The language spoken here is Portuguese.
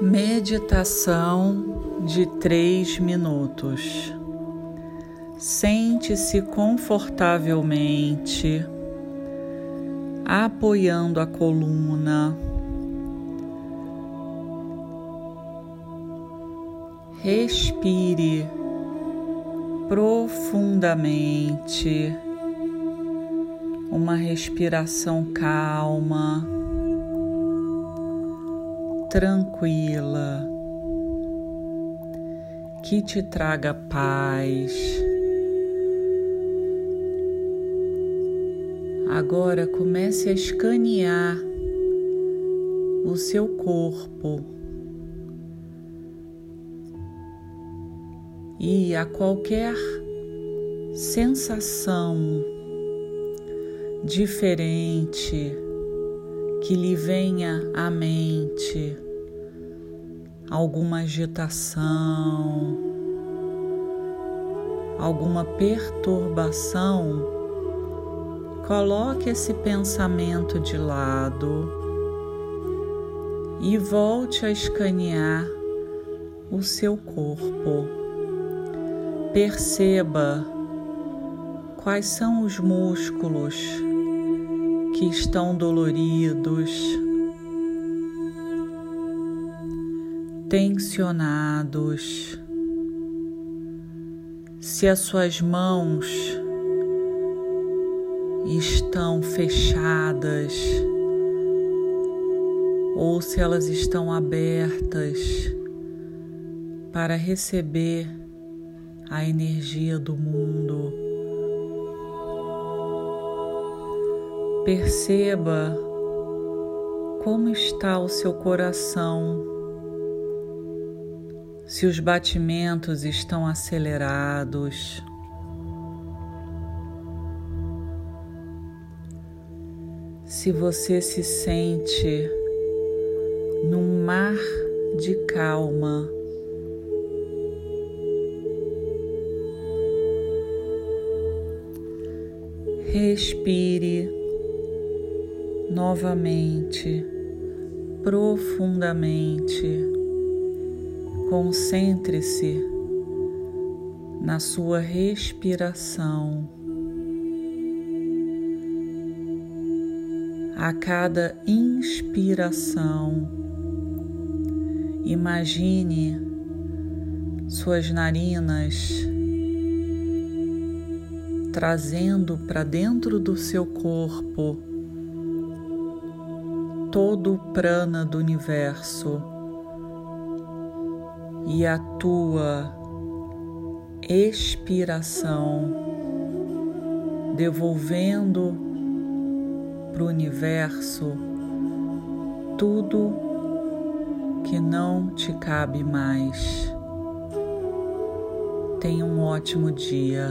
Meditação de três minutos. Sente-se confortavelmente, apoiando a coluna. Respire profundamente, uma respiração calma tranquila, que te traga paz. Agora comece a escanear o seu corpo e a qualquer sensação diferente que lhe venha à mente alguma agitação, alguma perturbação, coloque esse pensamento de lado e volte a escanear o seu corpo. Perceba quais são os músculos que estão doloridos, tensionados. Se as suas mãos estão fechadas ou se elas estão abertas para receber a energia do mundo. Perceba como está o seu coração, se os batimentos estão acelerados. Se você se sente num mar de calma. Respire novamente, profundamente. Concentre-se na sua respiração. A cada inspiração, imagine suas narinas trazendo para dentro do seu corpo todo o prana do universo e a tua expiração, devolvendo para o universo tudo que não te cabe mais. Tenha um ótimo dia.